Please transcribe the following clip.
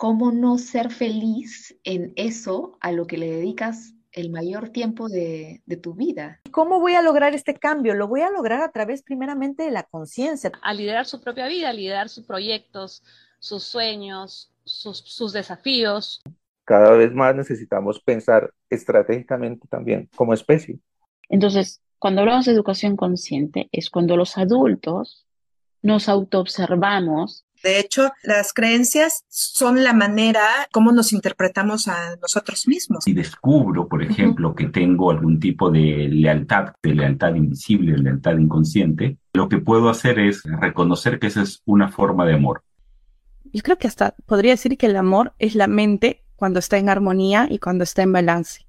¿cómo no ser feliz en eso a lo que le dedicas el mayor tiempo de, tu vida. ¿Cómo voy a lograr este cambio? Lo voy a lograr a través primeramente de la conciencia. A liderar su propia vida, a liderar sus proyectos, sus sueños, sus, sus desafíos. Cada vez más necesitamos pensar estratégicamente también como especie. Entonces, cuando hablamos de educación consciente, es cuando los adultos nos autoobservamos de hecho, las creencias son la manera como nos interpretamos a nosotros mismos. Si descubro, por ejemplo, que tengo algún tipo de lealtad, de lealtad invisible, de lealtad inconsciente, lo que puedo hacer es reconocer que esa es una forma de amor. Yo creo que hasta podría decir que el amor es la mente cuando está en armonía y cuando está en balance.